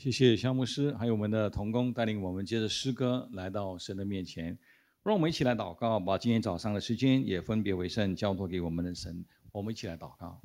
谢谢肖牧师，还有我们的童工带领我们接着诗歌来到神的面前，让我们一起来祷告，把今天早上的时间也分别为圣，交托给我们的神。我们一起来祷告，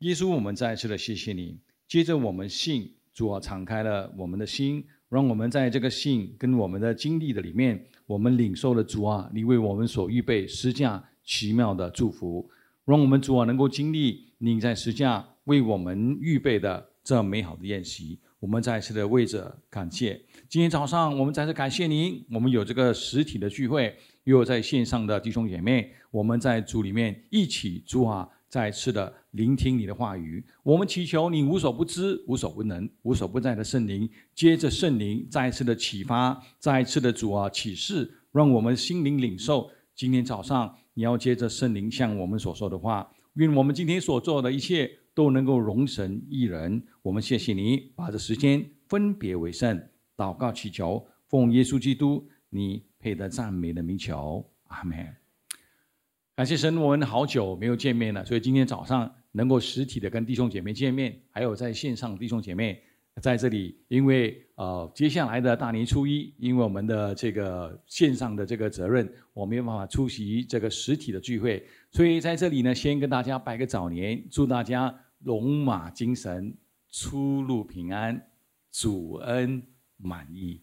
耶稣，我们再次的谢谢你。接着我们信主啊，敞开了我们的心，让我们在这个信跟我们的经历的里面，我们领受了主啊，你为我们所预备施架奇妙的祝福，让我们主啊能够经历你在施架为我们预备的这美好的宴席。我们再次的为着感谢，今天早上我们再次感谢您，我们有这个实体的聚会，又有在线上的弟兄姐妹，我们在主里面一起主啊，再次的聆听你的话语。我们祈求你无所不知、无所不能、无所不在的圣灵，接着圣灵再次的启发，再次的主啊启示，让我们心灵领受。今天早上你要接着圣灵向我们所说的话，愿我们今天所做的一切。都能够容神一人，我们谢谢你，把这时间分别为圣，祷告祈求，奉耶稣基督你配得赞美的名求，阿门。感谢神，我们好久没有见面了，所以今天早上能够实体的跟弟兄姐妹见面，还有在线上弟兄姐妹在这里，因为呃接下来的大年初一，因为我们的这个线上的这个责任，我没有办法出席这个实体的聚会，所以在这里呢，先跟大家拜个早年，祝大家。龙马精神，出入平安，主恩满意。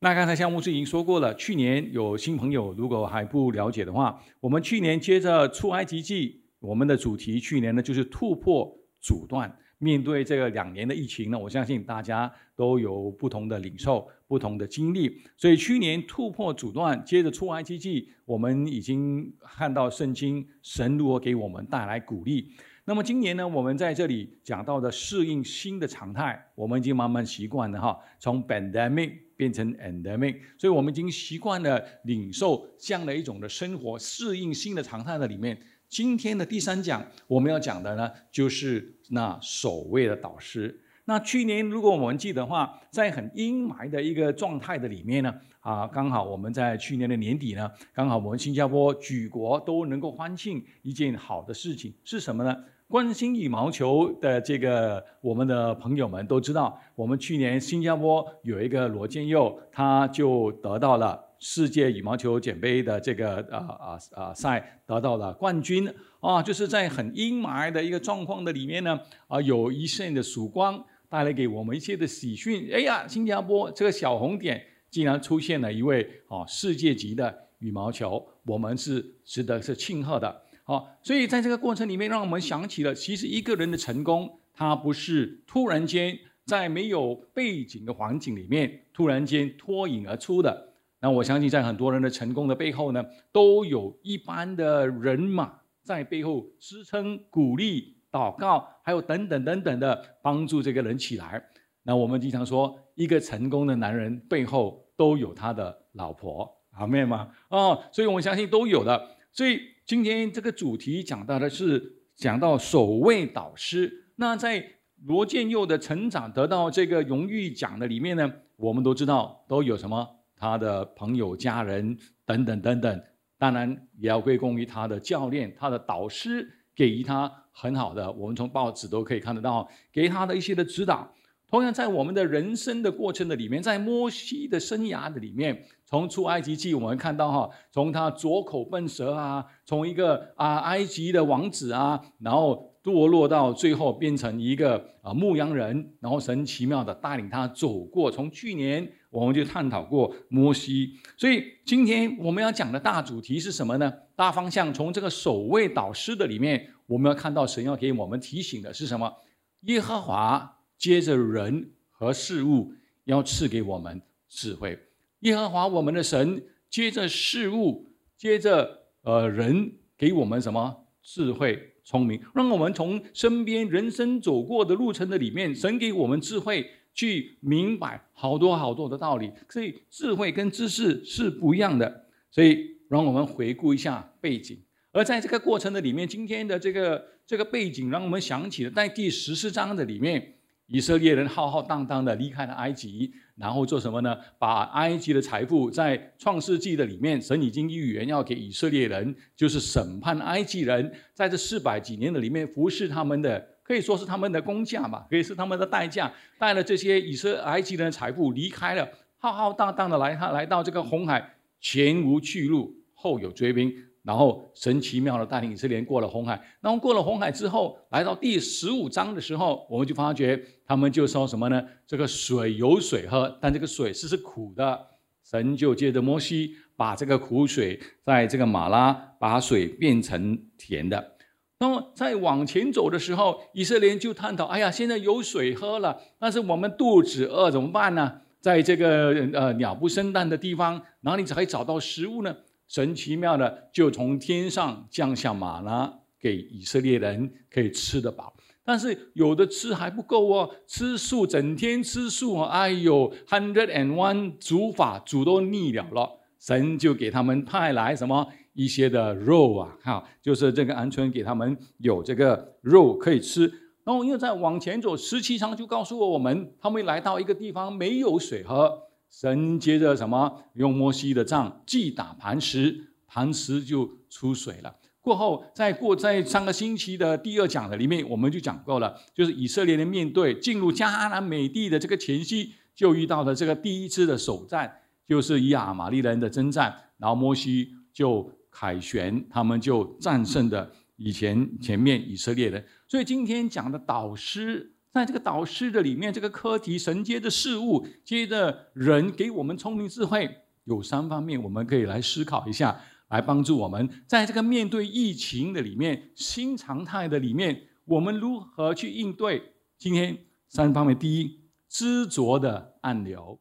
那刚才项目是已经说过了，去年有新朋友如果还不了解的话，我们去年接着出埃及记，我们的主题去年呢就是突破阻断。面对这个两年的疫情呢，我相信大家都有不同的领受、不同的经历。所以去年突破阻断，接着出埃及记，我们已经看到圣经神如何给我们带来鼓励。那么今年呢，我们在这里讲到的适应新的常态，我们已经慢慢习惯了哈，从 pandemic 变成 endemic，所以我们已经习惯了领受这样的一种的生活，适应新的常态的里面。今天的第三讲我们要讲的呢，就是那所谓的导师。那去年如果我们记得话，在很阴霾的一个状态的里面呢，啊，刚好我们在去年的年底呢，刚好我们新加坡举国都能够欢庆一件好的事情，是什么呢？关心羽毛球的这个我们的朋友们都知道，我们去年新加坡有一个罗建佑，他就得到了世界羽毛球奖杯的这个啊啊啊赛，得到了冠军啊，就是在很阴霾的一个状况的里面呢，啊，有一线的曙光带来给我们一些的喜讯。哎呀，新加坡这个小红点竟然出现了一位啊世界级的羽毛球，我们是值得是庆贺的。好，所以在这个过程里面，让我们想起了，其实一个人的成功，他不是突然间在没有背景的环境里面突然间脱颖而出的。那我相信，在很多人的成功的背后呢，都有一般的人马在背后支撑、鼓励、祷告，还有等等等等的帮助这个人起来。那我们经常说，一个成功的男人背后都有他的老婆，好妹吗？哦，所以我相信都有的。所以。今天这个主题讲到的是讲到首位导师。那在罗建佑的成长得到这个荣誉奖的里面呢，我们都知道都有什么？他的朋友、家人等等等等。当然也要归功于他的教练、他的导师给予他很好的，我们从报纸都可以看得到给他的一些的指导。同样，在我们的人生的过程的里面，在摩西的生涯的里面，从出埃及记，我们看到哈，从他左口笨舌啊，从一个啊埃及的王子啊，然后堕落到最后变成一个啊牧羊人，然后神奇妙的带领他走过。从去年我们就探讨过摩西，所以今天我们要讲的大主题是什么呢？大方向从这个守卫导师的里面，我们要看到神要给我们提醒的是什么？耶和华。接着人和事物要赐给我们智慧，耶和华我们的神接着事物，接着呃人给我们什么智慧聪明，让我们从身边人生走过的路程的里面，神给我们智慧去明白好多好多的道理。所以智慧跟知识是不一样的。所以让我们回顾一下背景，而在这个过程的里面，今天的这个这个背景让我们想起了在第十四章的里面。以色列人浩浩荡荡的离开了埃及，然后做什么呢？把埃及的财富在创世纪的里面，神已经预言要给以色列人，就是审判埃及人，在这四百几年的里面服侍他们的可以说是他们的工价吧，可以是他们的代价，带了这些以色埃及人的财富离开了，浩浩荡荡的来，他来到这个红海，前无去路，后有追兵，然后神奇妙的带领以色列过了红海。然后过了红海之后，来到第十五章的时候，我们就发觉他们就说什么呢？这个水有水喝，但这个水是是苦的。神就借着摩西把这个苦水在这个马拉把水变成甜的。那么在往前走的时候，以色列人就探讨：哎呀，现在有水喝了，但是我们肚子饿怎么办呢？在这个呃鸟不生蛋的地方，哪里才可以找到食物呢？神奇妙的就从天上降下马拉给以色列人可以吃得饱，但是有的吃还不够哦，吃素整天吃素，哎呦，hundred and one 煮法煮都腻了了，神就给他们派来什么？一些的肉啊，哈，就是这个鹌鹑给他们有这个肉可以吃。然后又再往前走，十七章就告诉我们，他们来到一个地方没有水喝，神接着什么用摩西的杖击打磐石，磐石就出水了。过后再过在上个星期的第二讲的里面，我们就讲过了，就是以色列人面对进入迦南美地的这个前夕，就遇到了这个第一次的首战，就是以亚玛利人的征战，然后摩西就。凯旋，他们就战胜的以前前面以色列人。所以今天讲的导师，在这个导师的里面，这个课题神接的事物，接着人给我们聪明智慧，有三方面，我们可以来思考一下，来帮助我们在这个面对疫情的里面，新常态的里面，我们如何去应对？今天三方面，第一，知着的暗流，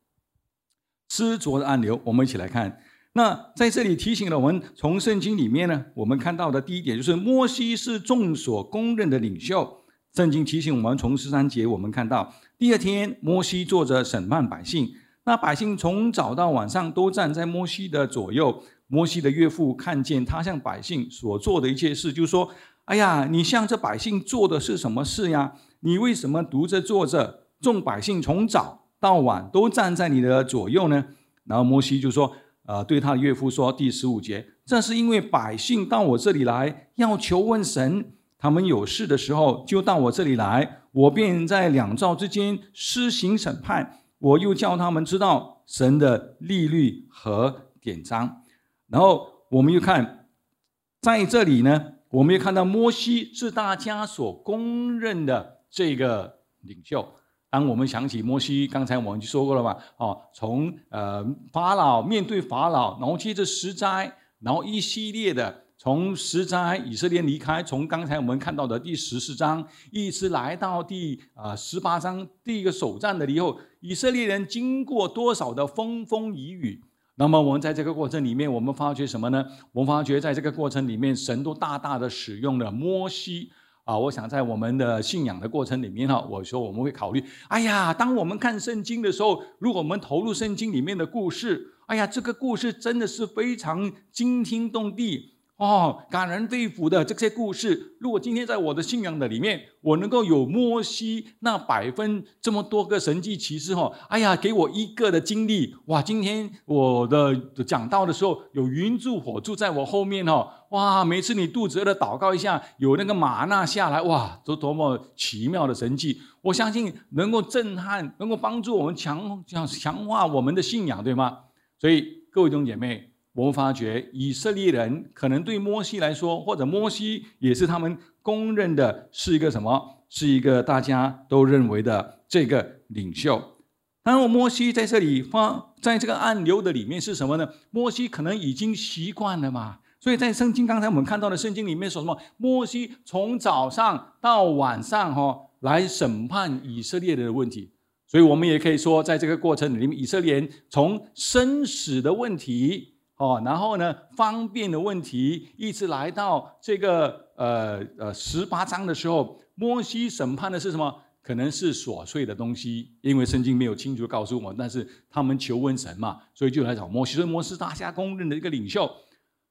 知着的暗流，我们一起来看。那在这里提醒了我们，从圣经里面呢，我们看到的第一点就是摩西是众所公认的领袖。圣经提醒我们，从十三节我们看到，第二天摩西坐着审判百姓，那百姓从早到晚上都站在摩西的左右。摩西的岳父看见他向百姓所做的一切事，就说：“哎呀，你向这百姓做的是什么事呀？你为什么独着坐着？众百姓从早到晚都站在你的左右呢？”然后摩西就说。呃，对他的岳父说：“第十五节，这是因为百姓到我这里来，要求问神。他们有事的时候，就到我这里来，我便在两造之间施行审判。我又叫他们知道神的利率和典章。然后我们又看，在这里呢，我们又看到摩西是大家所公认的这个领袖。”当我们想起摩西，刚才我们就说过了嘛，哦，从呃法老面对法老，然后接着十灾，然后一系列的从十章以色列离开，从刚才我们看到的第十四章，一直来到第啊十八章第一个首战的以后，以色列人经过多少的风风雨雨，那么我们在这个过程里面，我们发觉什么呢？我们发觉在这个过程里面，神都大大的使用了摩西。啊，我想在我们的信仰的过程里面哈，我说我们会考虑，哎呀，当我们看圣经的时候，如果我们投入圣经里面的故事，哎呀，这个故事真的是非常惊天动地。哦，感人肺腑的这些故事，如果今天在我的信仰的里面，我能够有摩西那百分这么多个神迹奇事哈，哎呀，给我一个的经历哇！今天我的讲道的时候，有云柱火柱在我后面哦，哇！每次你肚子饿的祷告一下，有那个玛纳下来哇，都多么奇妙的神迹！我相信能够震撼，能够帮助我们强强强化我们的信仰，对吗？所以各位弟兄姐妹。我们发觉以色列人可能对摩西来说，或者摩西也是他们公认的是一个什么？是一个大家都认为的这个领袖。然后，摩西在这里发在这个暗流的里面是什么呢？摩西可能已经习惯了嘛。所以在圣经刚才我们看到的圣经里面说什么？摩西从早上到晚上哈来审判以色列的问题。所以我们也可以说，在这个过程里面，以色列人从生死的问题。哦，然后呢，方便的问题一直来到这个呃呃十八章的时候，摩西审判的是什么？可能是琐碎的东西，因为圣经没有清楚告诉我。但是他们求问神嘛，所以就来找摩西。所以摩西大家公认的一个领袖，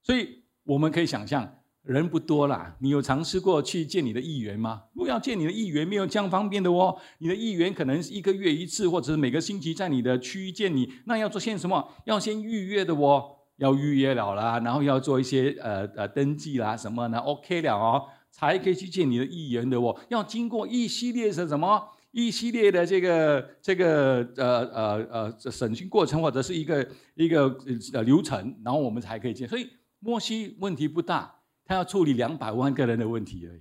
所以我们可以想象，人不多啦。你有尝试过去见你的议员吗？如果要见你的议员，没有这样方便的哦。你的议员可能一个月一次，或者是每个星期在你的区域见你，那要做些什么？要先预约的哦。要预约了啦，然后要做一些呃呃登记啦什么呢？OK 了哦，才可以去见你的议员的哦，要经过一系列的什么？一系列的这个这个呃呃呃审讯过程或者是一个一个呃流程，然后我们才可以见。所以摩西问题不大，他要处理两百万个人的问题而已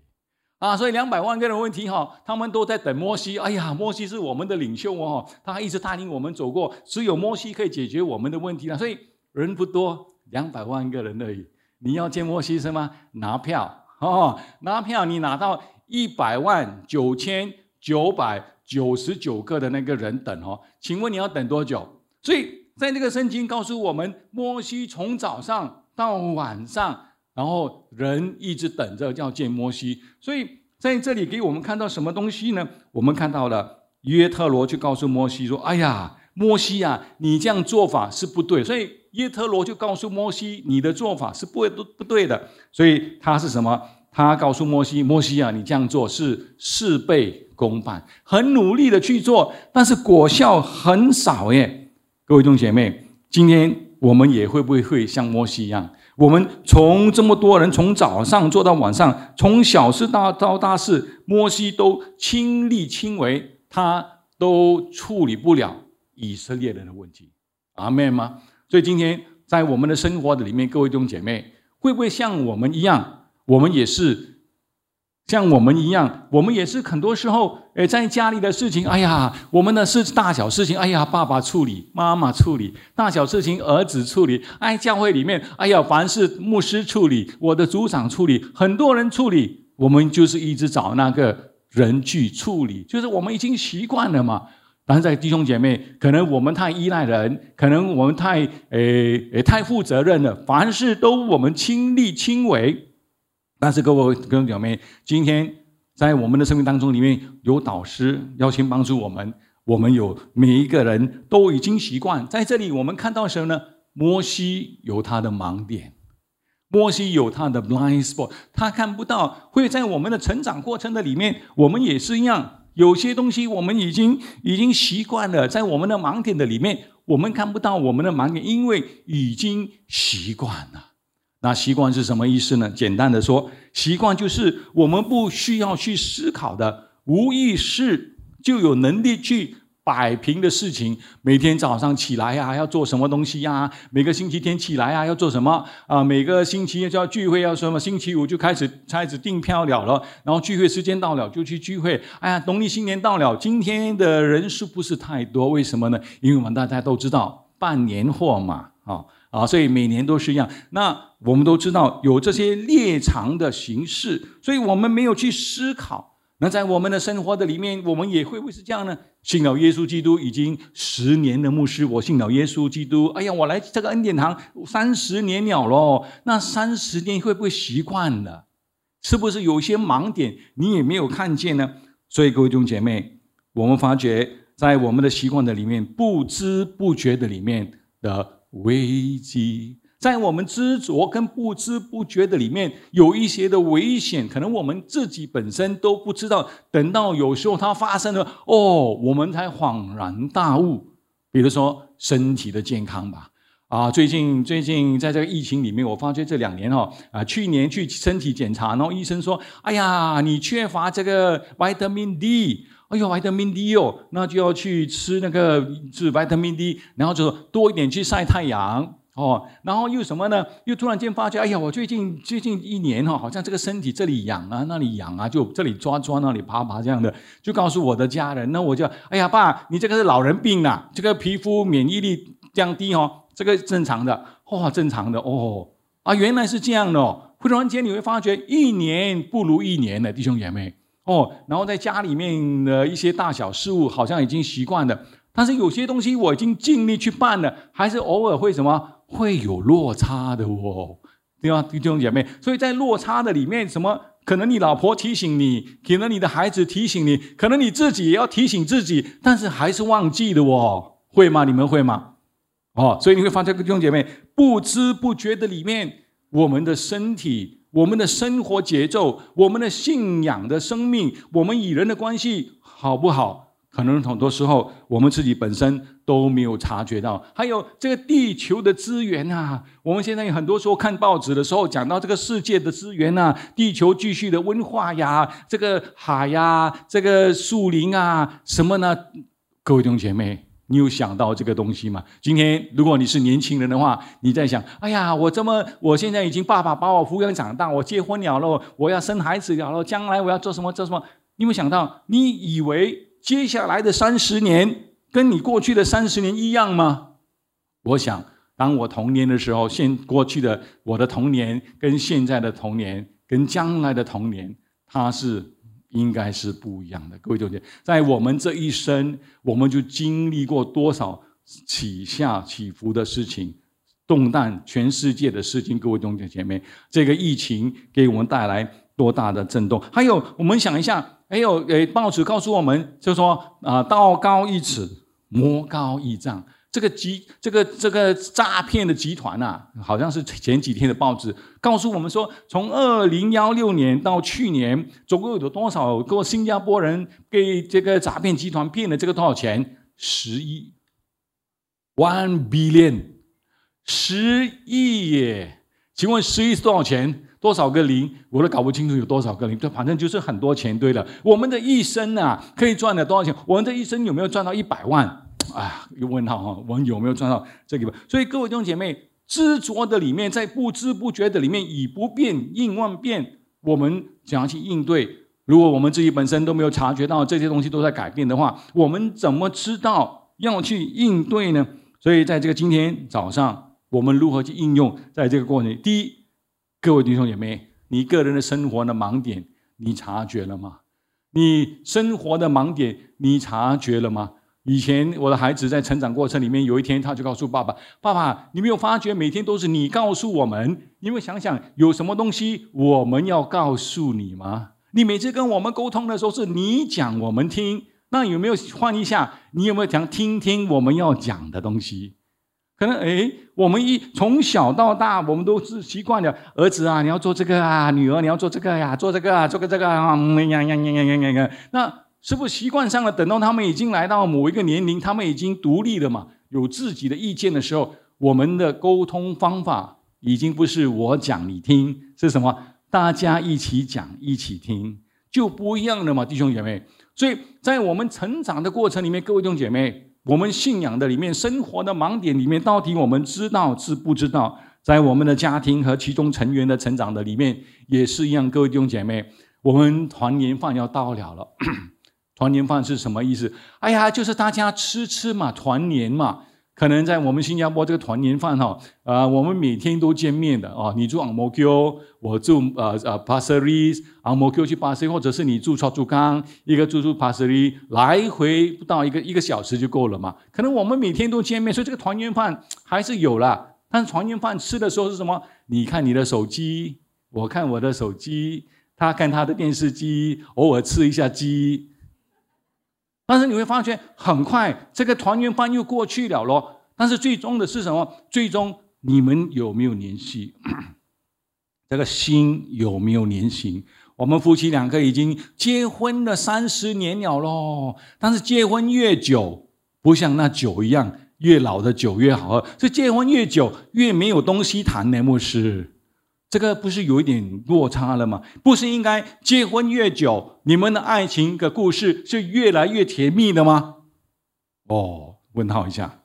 啊！所以两百万个人问题哈，他们都在等摩西。哎呀，摩西是我们的领袖哦，他一直带领我们走过，只有摩西可以解决我们的问题了。所以人不多，两百万个人而已。你要见摩西是吗？拿票哦，拿票，你拿到一百万九千。九百九十九个的那个人等哦，请问你要等多久？所以在那个圣经告诉我们，摩西从早上到晚上，然后人一直等着要见摩西。所以在这里给我们看到什么东西呢？我们看到了约特罗就告诉摩西说：“哎呀，摩西呀，你这样做法是不对。”所以耶特罗就告诉摩西：“你的做法是不不不对的。”所以他是什么？他告诉摩西：“摩西啊，你这样做是事倍。”功半很努力的去做，但是果效很少耶。各位弟兄姐妹，今天我们也会不会会像摩西一样？我们从这么多人从早上做到晚上，从小事到到大事，摩西都亲力亲为，他都处理不了以色列人的问题。阿门吗？所以今天在我们的生活的里面，各位弟兄姐妹，会不会像我们一样？我们也是。像我们一样，我们也是很多时候，诶，在家里的事情，哎呀，我们的是大小事情，哎呀，爸爸处理，妈妈处理，大小事情儿子处理，哎，教会里面，哎呀，凡是牧师处理，我的组长处理，很多人处理，我们就是一直找那个人去处理，就是我们已经习惯了嘛。但是在弟兄姐妹，可能我们太依赖人，可能我们太，诶，诶，太负责任了，凡事都我们亲力亲为。但是各位各位姐妹，今天在我们的生命当中里面有导师邀请帮助我们，我们有每一个人都已经习惯在这里。我们看到什么呢？摩西有他的盲点，摩西有他的 blind spot，他看不到。会在我们的成长过程的里面，我们也是一样，有些东西我们已经已经习惯了，在我们的盲点的里面，我们看不到我们的盲点，因为已经习惯了。那习惯是什么意思呢？简单的说，习惯就是我们不需要去思考的，无意识就有能力去摆平的事情。每天早上起来呀，要做什么东西呀？每个星期天起来啊，要做什么啊？每个星期就要聚会，要什么？星期五就开始开始订票了了，然后聚会时间到了就去聚会。哎呀，农历新年到了，今天的人数不是太多，为什么呢？因为我们大家都知道办年货嘛，啊。啊，所以每年都是一样。那我们都知道有这些猎场的形式，所以我们没有去思考。那在我们的生活的里面，我们也会不会是这样呢？信了耶稣基督已经十年的牧师，我信了耶稣基督。哎呀，我来这个恩典堂三十年了咯。那三十年会不会习惯了？是不是有些盲点你也没有看见呢？所以各位弟兄姐妹，我们发觉在我们的习惯的里面，不知不觉的里面的。危机在我们执着跟不知不觉的里面有一些的危险，可能我们自己本身都不知道。等到有时候它发生了，哦，我们才恍然大悟。比如说身体的健康吧，啊，最近最近在这个疫情里面，我发觉这两年哈，啊，去年去身体检查，然后医生说，哎呀，你缺乏这个 vitamin D。哎呦，维他命 D 哦，那就要去吃那个是维他命 D，然后就多一点去晒太阳哦。然后又什么呢？又突然间发觉，哎呀，我最近最近一年哈，好像这个身体这里痒啊，那里痒啊，就这里抓抓，那里爬爬这样的，就告诉我的家人，那我就哎呀，爸，你这个是老人病啊，这个皮肤免疫力降低哦，这个正常的，哇，正常的哦，啊，原来是这样的哦。突然间你会发觉，一年不如一年的弟兄姐妹。哦，然后在家里面的一些大小事务，好像已经习惯了，但是有些东西我已经尽力去办了，还是偶尔会什么会有落差的哦，对吧，弟兄姐妹？所以在落差的里面，什么可能你老婆提醒你，可能你的孩子提醒你，可能你自己也要提醒自己，但是还是忘记的哦，会吗？你们会吗？哦，所以你会发现，弟兄姐妹不知不觉的里面，我们的身体。我们的生活节奏，我们的信仰的生命，我们与人的关系好不好？可能很多时候我们自己本身都没有察觉到。还有这个地球的资源啊，我们现在有很多时候看报纸的时候讲到这个世界的资源啊，地球继续的温化呀，这个海呀，这个树林啊，什么呢？各位弟兄姐妹，你有想到这个东西吗？今天如果你是年轻人的话，你在想：哎呀，我这么，我现在已经爸爸把我抚养长大，我结婚了喽，我要生孩子了喽，将来我要做什么做什么？你有想到？你以为？接下来的三十年跟你过去的三十年一样吗？我想，当我童年的时候，现过去的我的童年跟现在的童年跟将来的童年，它是应该是不一样的。各位同学，在我们这一生，我们就经历过多少起下起伏的事情，动荡全世界的事情。各位同学姐妹，这个疫情给我们带来多大的震动？还有，我们想一下。还有，诶，报纸告诉我们，就说啊，道高一尺，魔高一丈。这个集，这个这个诈骗的集团呐，好像是前几天的报纸告诉我们说，从二零幺六年到去年，总共有多少个新加坡人给这个诈骗集团骗了这个多少钱？十亿，one billion，十亿耶？请问十亿是多少钱？多少个零，我都搞不清楚有多少个零，就反正就是很多钱对了。我们的一生啊，可以赚了多少钱？我们的一生有没有赚到一百万？啊，有问号哈，我们有没有赚到这个？所以各位弟兄姐妹，执着的里面，在不知不觉的里面，以不变应万变，我们怎样去应对？如果我们自己本身都没有察觉到这些东西都在改变的话，我们怎么知道要去应对呢？所以在这个今天早上，我们如何去应用？在这个过程，第一。各位弟兄姐妹，你个人的生活的盲点，你察觉了吗？你生活的盲点，你察觉了吗？以前我的孩子在成长过程里面，有一天他就告诉爸爸：“爸爸，你没有发觉每天都是你告诉我们？你有想想，有什么东西我们要告诉你吗？你每次跟我们沟通的时候，是你讲我们听，那有没有换一下？你有没有想听听我们要讲的东西？”可能哎，我们一从小到大，我们都是习惯了。儿子啊，你要做这个啊；女儿，你要做这个呀，做这个啊，做个这个啊。呀呀呀呀呀呀！那是不是习惯上了？等到他们已经来到某一个年龄，他们已经独立了嘛，有自己的意见的时候，我们的沟通方法已经不是我讲你听，是什么？大家一起讲，一起听，就不一样了嘛，弟兄姐妹。所以在我们成长的过程里面，各位弟兄姐妹。我们信仰的里面，生活的盲点里面，到底我们知道知不知道？在我们的家庭和其中成员的成长的里面，也是一样。各位弟兄姐妹，我们团年饭要到了了。团年饭是什么意思？哎呀，就是大家吃吃嘛，团年嘛。可能在我们新加坡这个团年饭哈，啊，我们每天都见面的哦。你住昂摩 Q，我住呃呃帕斯里，昂摩 Q 去巴斯，或者是你住超珠江，一个住住帕斯里，来回不到一个一个小时就够了嘛。可能我们每天都见面，所以这个团圆饭还是有了。但是团圆饭吃的时候是什么？你看你的手机，我看我的手机，他看他的电视机，偶尔吃一下鸡。但是你会发觉，很快这个团圆饭又过去了咯。但是最终的是什么？最终你们有没有联系？这个心有没有联系？我们夫妻两个已经结婚了三十年了咯。但是结婚越久，不像那酒一样，越老的酒越好喝。是结婚越久，越没有东西谈呢，牧师。这个不是有一点落差了吗？不是应该结婚越久，你们的爱情的故事是越来越甜蜜的吗？哦，问号一下，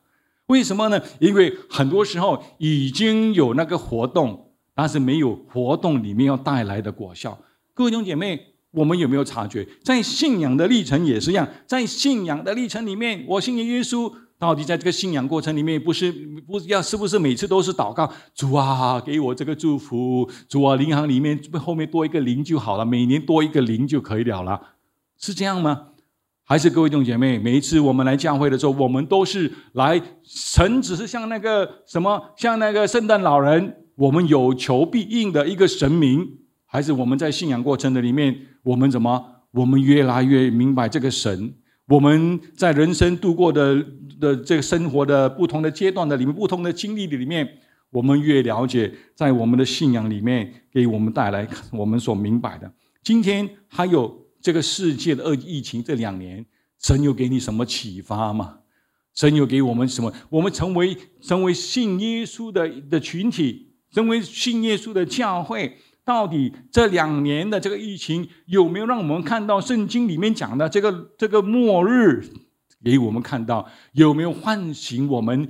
为什么呢？因为很多时候已经有那个活动，但是没有活动里面要带来的果效。各位兄姐妹，我们有没有察觉？在信仰的历程也是一样，在信仰的历程里面，我信耶稣。到底在这个信仰过程里面，不是不要是不是每次都是祷告主啊，给我这个祝福，主啊，银行里面后面多一个零就好了，每年多一个零就可以了了，是这样吗？还是各位弟兄姐妹，每一次我们来教会的时候，我们都是来神只是像那个什么，像那个圣诞老人，我们有求必应的一个神明，还是我们在信仰过程的里面，我们怎么，我们越来越明白这个神？我们在人生度过的的这个生活的不同的阶段的里面，不同的经历的里面，我们越了解，在我们的信仰里面给我们带来我们所明白的。今天还有这个世界的恶疫情这两年，神有给你什么启发吗？神有给我们什么？我们成为成为信耶稣的的群体，成为信耶稣的教会，到底这两年的这个疫情有没有让我们看到圣经里面讲的这个这个末日？给我们看到有没有唤醒我们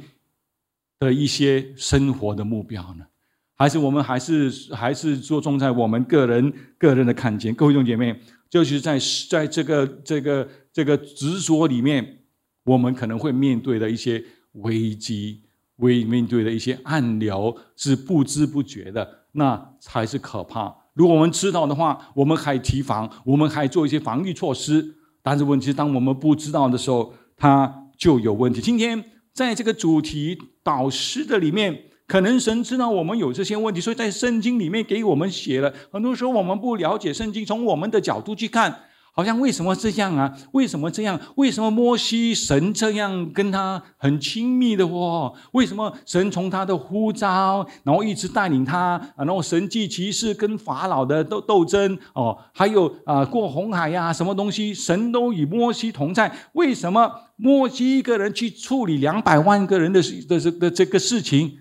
的一些生活的目标呢？还是我们还是还是着重在我们个人个人的看见？各位弟兄姐妹，就是在在这个这个这个执着里面。我们可能会面对的一些危机，为面对的一些暗流是不知不觉的，那才是可怕。如果我们知道的话，我们还提防，我们还做一些防御措施。但是问题，当我们不知道的时候，它就有问题。今天在这个主题导师的里面，可能神知道我们有这些问题，所以在圣经里面给我们写了。很多时候我们不了解圣经，从我们的角度去看。好像为什么这样啊？为什么这样？为什么摩西神这样跟他很亲密的哦？为什么神从他的呼召，然后一直带领他，然后神迹骑士跟法老的斗斗争哦，还有啊过红海呀，什么东西神都与摩西同在？为什么摩西一个人去处理两百万个人的的这的这个事情？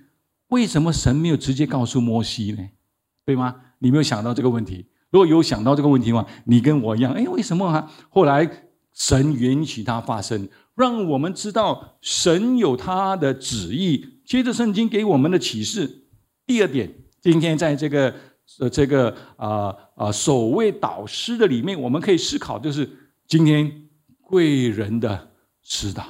为什么神没有直接告诉摩西呢？对吗？你没有想到这个问题？如果有想到这个问题的话，你跟我一样，哎，为什么啊？后来神允许它发生，让我们知道神有他的旨意。接着圣经给我们的启示，第二点，今天在这个呃这个啊啊守卫导师的里面，我们可以思考，就是今天贵人的指导，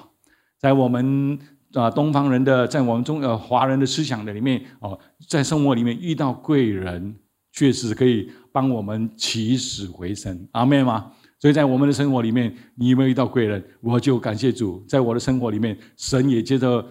在我们啊东方人的，在我们中呃华人的思想的里面哦，在生活里面遇到贵人，确实可以。帮我们起死回生，阿妹吗？所以在我们的生活里面，你有没有遇到贵人？我就感谢主，在我的生活里面，神也接着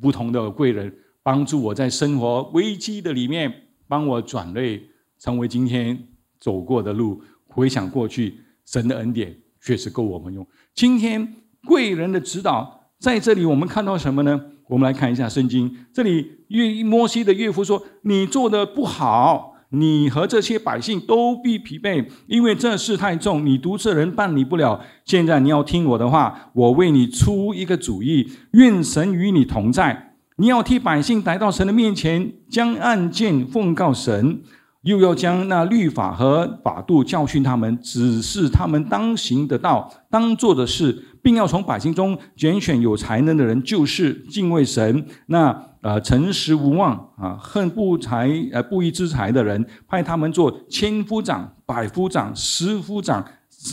不同的贵人帮助我在生活危机的里面，帮我转类，成为今天走过的路。回想过去，神的恩典确实够我们用。今天贵人的指导在这里，我们看到什么呢？我们来看一下圣经，这里岳摩西的岳父说：“你做的不好。”你和这些百姓都必疲惫，因为这事太重，你独自人办理不了。现在你要听我的话，我为你出一个主意。愿神与你同在。你要替百姓来到神的面前，将案件奉告神，又要将那律法和法度教训他们，指示他们当行的道，当做的事。并要从百姓中拣选有才能的人，就是敬畏神、那呃诚实无妄啊恨不才呃不义之财的人，派他们做千夫长、百夫长、十夫长，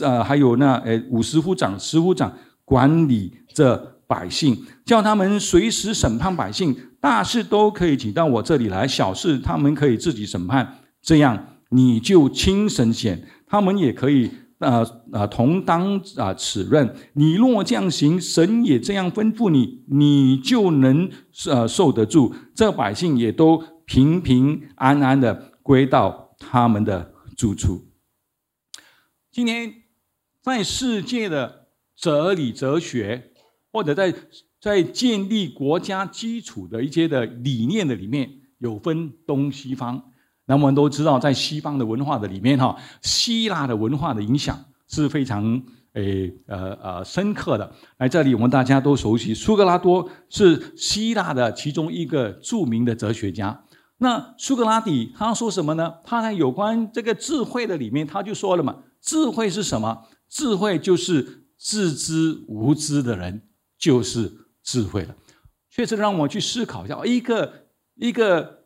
呃还有那呃五十夫长、十夫长，管理这百姓，叫他们随时审判百姓，大事都可以请到我这里来，小事他们可以自己审判，这样你就轻省险，他们也可以。啊啊，同当啊此任，你若这样行，神也这样吩咐你，你就能呃受得住。这百姓也都平平安安的归到他们的住处。今天在世界的哲理哲学，或者在在建立国家基础的一些的理念的里面，有分东西方。那我们都知道，在西方的文化的里面，哈，希腊的文化的影响是非常诶呃呃深刻的。来这里，我们大家都熟悉，苏格拉多是希腊的其中一个著名的哲学家。那苏格拉底他说什么呢？他在有关这个智慧的里面，他就说了嘛：智慧是什么？智慧就是自知无知的人就是智慧了。确实让我去思考一下，一个一个。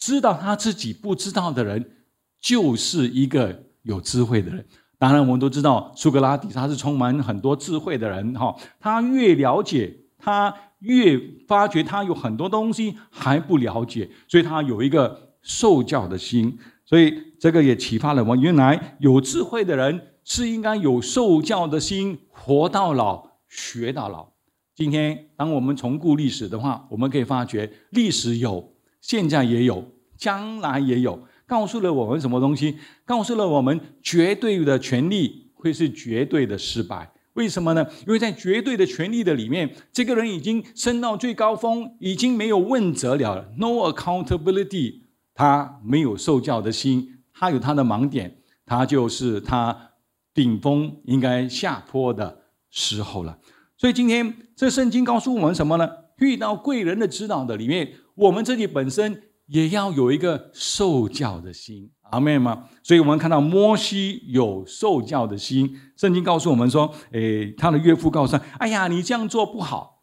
知道他自己不知道的人，就是一个有智慧的人。当然，我们都知道苏格拉底他是充满很多智慧的人，哈。他越了解，他越发觉他有很多东西还不了解，所以他有一个受教的心。所以这个也启发了我，原来有智慧的人是应该有受教的心，活到老学到老。今天，当我们重顾历史的话，我们可以发觉历史有。现在也有，将来也有，告诉了我们什么东西？告诉了我们绝对的权利会是绝对的失败。为什么呢？因为在绝对的权利的里面，这个人已经升到最高峰，已经没有问责了，no accountability。他没有受教的心，他有他的盲点，他就是他顶峰应该下坡的时候了。所以今天这圣经告诉我们什么呢？遇到贵人的指导的里面，我们自己本身也要有一个受教的心，阿妹吗？所以我们看到摩西有受教的心。圣经告诉我们说，诶，他的岳父告诉他：“哎呀，你这样做不好。”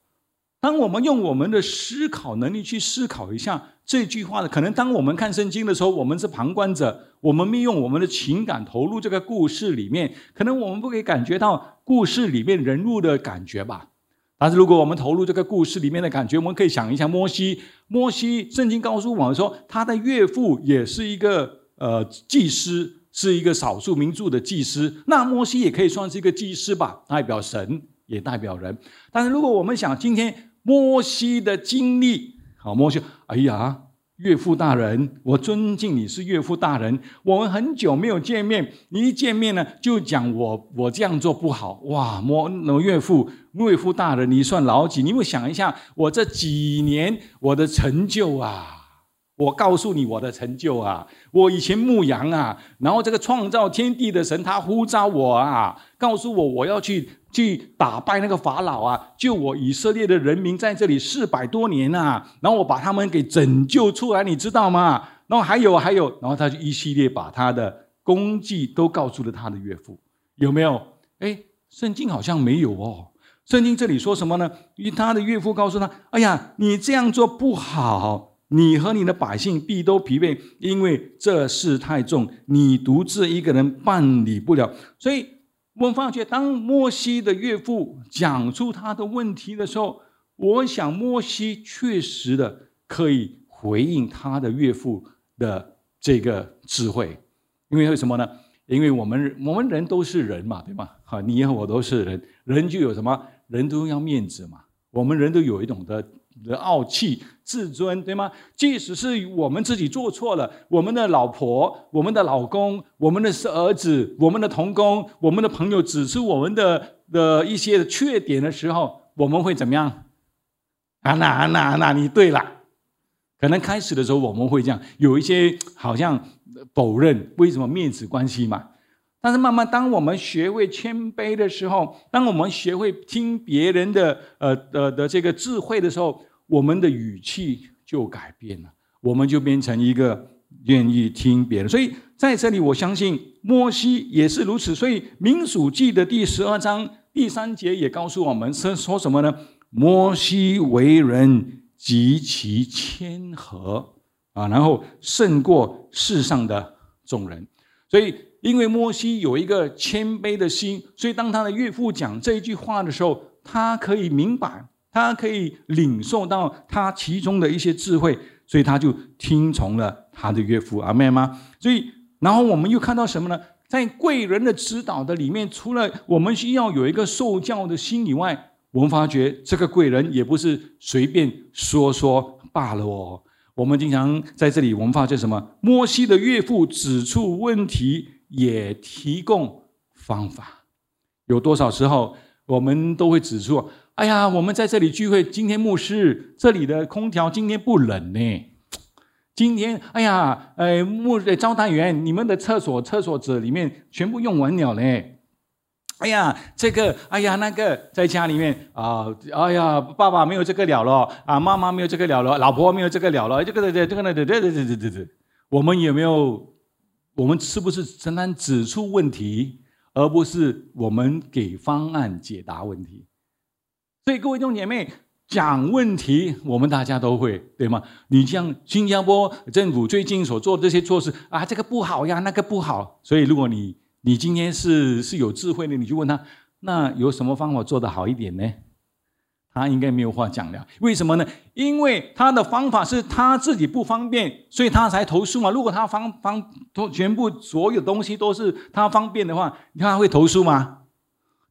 当我们用我们的思考能力去思考一下这句话的，可能当我们看圣经的时候，我们是旁观者，我们没用我们的情感投入这个故事里面，可能我们不可以感觉到故事里面人物的感觉吧。但是如果我们投入这个故事里面的感觉，我们可以想一下摩西。摩西，圣经告诉我们说，他的岳父也是一个呃祭司，是一个少数民族的祭司。那摩西也可以算是一个祭司吧，代表神，也代表人。但是如果我们想今天。摩西的经历，好，摩西，哎呀，岳父大人，我尊敬你是岳父大人。我们很久没有见面，你一见面呢，就讲我我这样做不好，哇，摩岳父岳父大人，你算老几？你有想一下，我这几年我的成就啊。我告诉你我的成就啊！我以前牧羊啊，然后这个创造天地的神他呼召我啊，告诉我我要去去打败那个法老啊，救我以色列的人民在这里四百多年啊，然后我把他们给拯救出来，你知道吗？然后还有还有，然后他就一系列把他的功绩都告诉了他的岳父，有没有？哎，圣经好像没有哦。圣经这里说什么呢？因为他的岳父告诉他：“哎呀，你这样做不好。”你和你的百姓必都疲惫，因为这事太重，你独自一个人办理不了。所以，我们发觉，当摩西的岳父讲出他的问题的时候，我想摩西确实的可以回应他的岳父的这个智慧，因为为什么呢？因为我们我们人都是人嘛，对吗？好，你和我都是人，人就有什么？人都要面子嘛，我们人都有一种的。的傲气、自尊，对吗？即使是我们自己做错了，我们的老婆、我们的老公、我们的儿子、我们的同工、我们的朋友指出我们的的一些缺点的时候，我们会怎么样？啊，那那那你对了。可能开始的时候我们会这样，有一些好像否认，为什么面子关系嘛？但是慢慢，当我们学会谦卑的时候，当我们学会听别人的呃的的这个智慧的时候，我们的语气就改变了，我们就变成一个愿意听别人。所以在这里，我相信摩西也是如此。所以民数记的第十二章第三节也告诉我们是说什么呢？摩西为人极其谦和啊，然后胜过世上的众人。所以。因为摩西有一个谦卑的心，所以当他的岳父讲这一句话的时候，他可以明白，他可以领受到他其中的一些智慧，所以他就听从了他的岳父。阿妹吗？所以，然后我们又看到什么呢？在贵人的指导的里面，除了我们需要有一个受教的心以外，我们发觉这个贵人也不是随便说说罢了哦。我们经常在这里，我们发觉什么？摩西的岳父指出问题。也提供方法，有多少时候我们都会指出：哎呀，我们在这里聚会，今天牧师这里的空调今天不冷呢。今天，哎呀，呃，牧招待员，你们的厕所厕所纸里面全部用完了嘞。哎呀，这个，哎呀，那个，在家里面啊，哎呀，爸爸没有这个了了啊，妈妈没有这个了了，老婆没有这个了了，这个这这个那这这这这这这，我们有没有？我们是不是单单指出问题，而不是我们给方案解答问题？所以各位弟姐妹讲问题，我们大家都会对吗？你像新加坡政府最近所做的这些措施啊，这个不好呀，那个不好。所以如果你你今天是是有智慧的，你就问他，那有什么方法做得好一点呢？他应该没有话讲了，为什么呢？因为他的方法是他自己不方便，所以他才投诉嘛。如果他方方都全部所有东西都是他方便的话，他会投诉吗？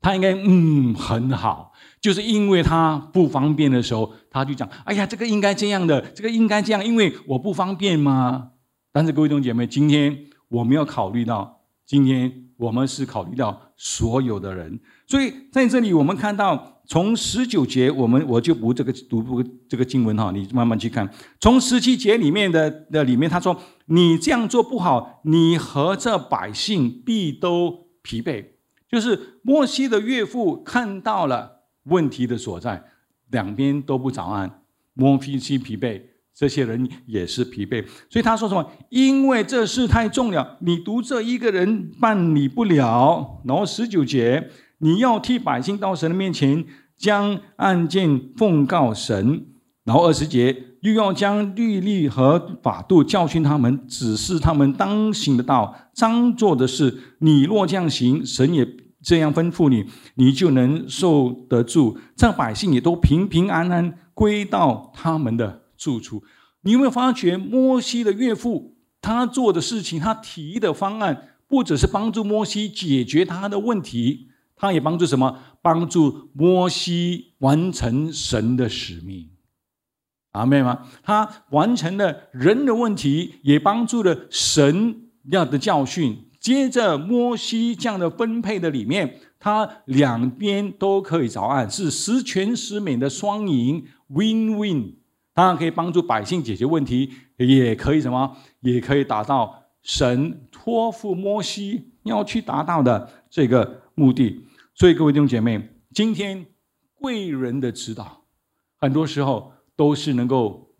他应该嗯很好，就是因为他不方便的时候，他就讲：哎呀，这个应该这样的，这个应该这样，因为我不方便吗？但是各位弟兄姐妹，今天我们要考虑到，今天我们是考虑到所有的人，所以在这里我们看到。从十九节，我们我就不这个读不这个经文哈，你慢慢去看。从十七节里面的的里面，他说：“你这样做不好，你和这百姓必都疲惫。”就是摩西的岳父看到了问题的所在，两边都不早安，摩西疲惫，这些人也是疲惫，所以他说什么？因为这事太重了，你独这一个人办理不了。然后十九节，你要替百姓到神的面前，将案件奉告神。然后二十节又要将律例和法度教训他们，指示他们当行的道，当做的事。你若这样行，神也这样吩咐你，你就能受得住。这百姓也都平平安安归到他们的住处。你有没有发觉摩西的岳父他做的事情，他提的方案，不只是帮助摩西解决他的问题，他也帮助什么？帮助摩西完成神的使命。阿妹吗？他完成了人的问题，也帮助了神要的教训。接着，摩西这样的分配的里面，他两边都可以着岸，是十全十美的双赢，win-win。当然可以帮助百姓解决问题，也可以什么？也可以达到神托付摩西要去达到的这个目的。所以，各位弟兄姐妹，今天贵人的指导，很多时候。都是能够，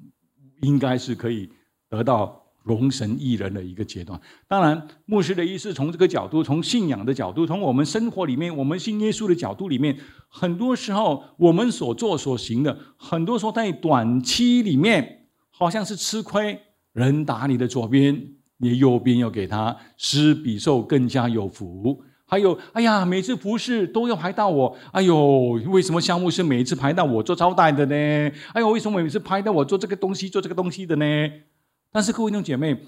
应该是可以得到容神一人的一个阶段。当然，牧师的意思从这个角度，从信仰的角度，从我们生活里面，我们信耶稣的角度里面，很多时候我们所做所行的，很多时候在短期里面好像是吃亏。人打你的左边，你右边要给他施比受更加有福。还有，哎呀，每次服侍都要排到我。哎呦，为什么项目是每次排到我做招待的呢？哎呦，为什么每次排到我做这个东西、做这个东西的呢？但是各位弟兄姐妹，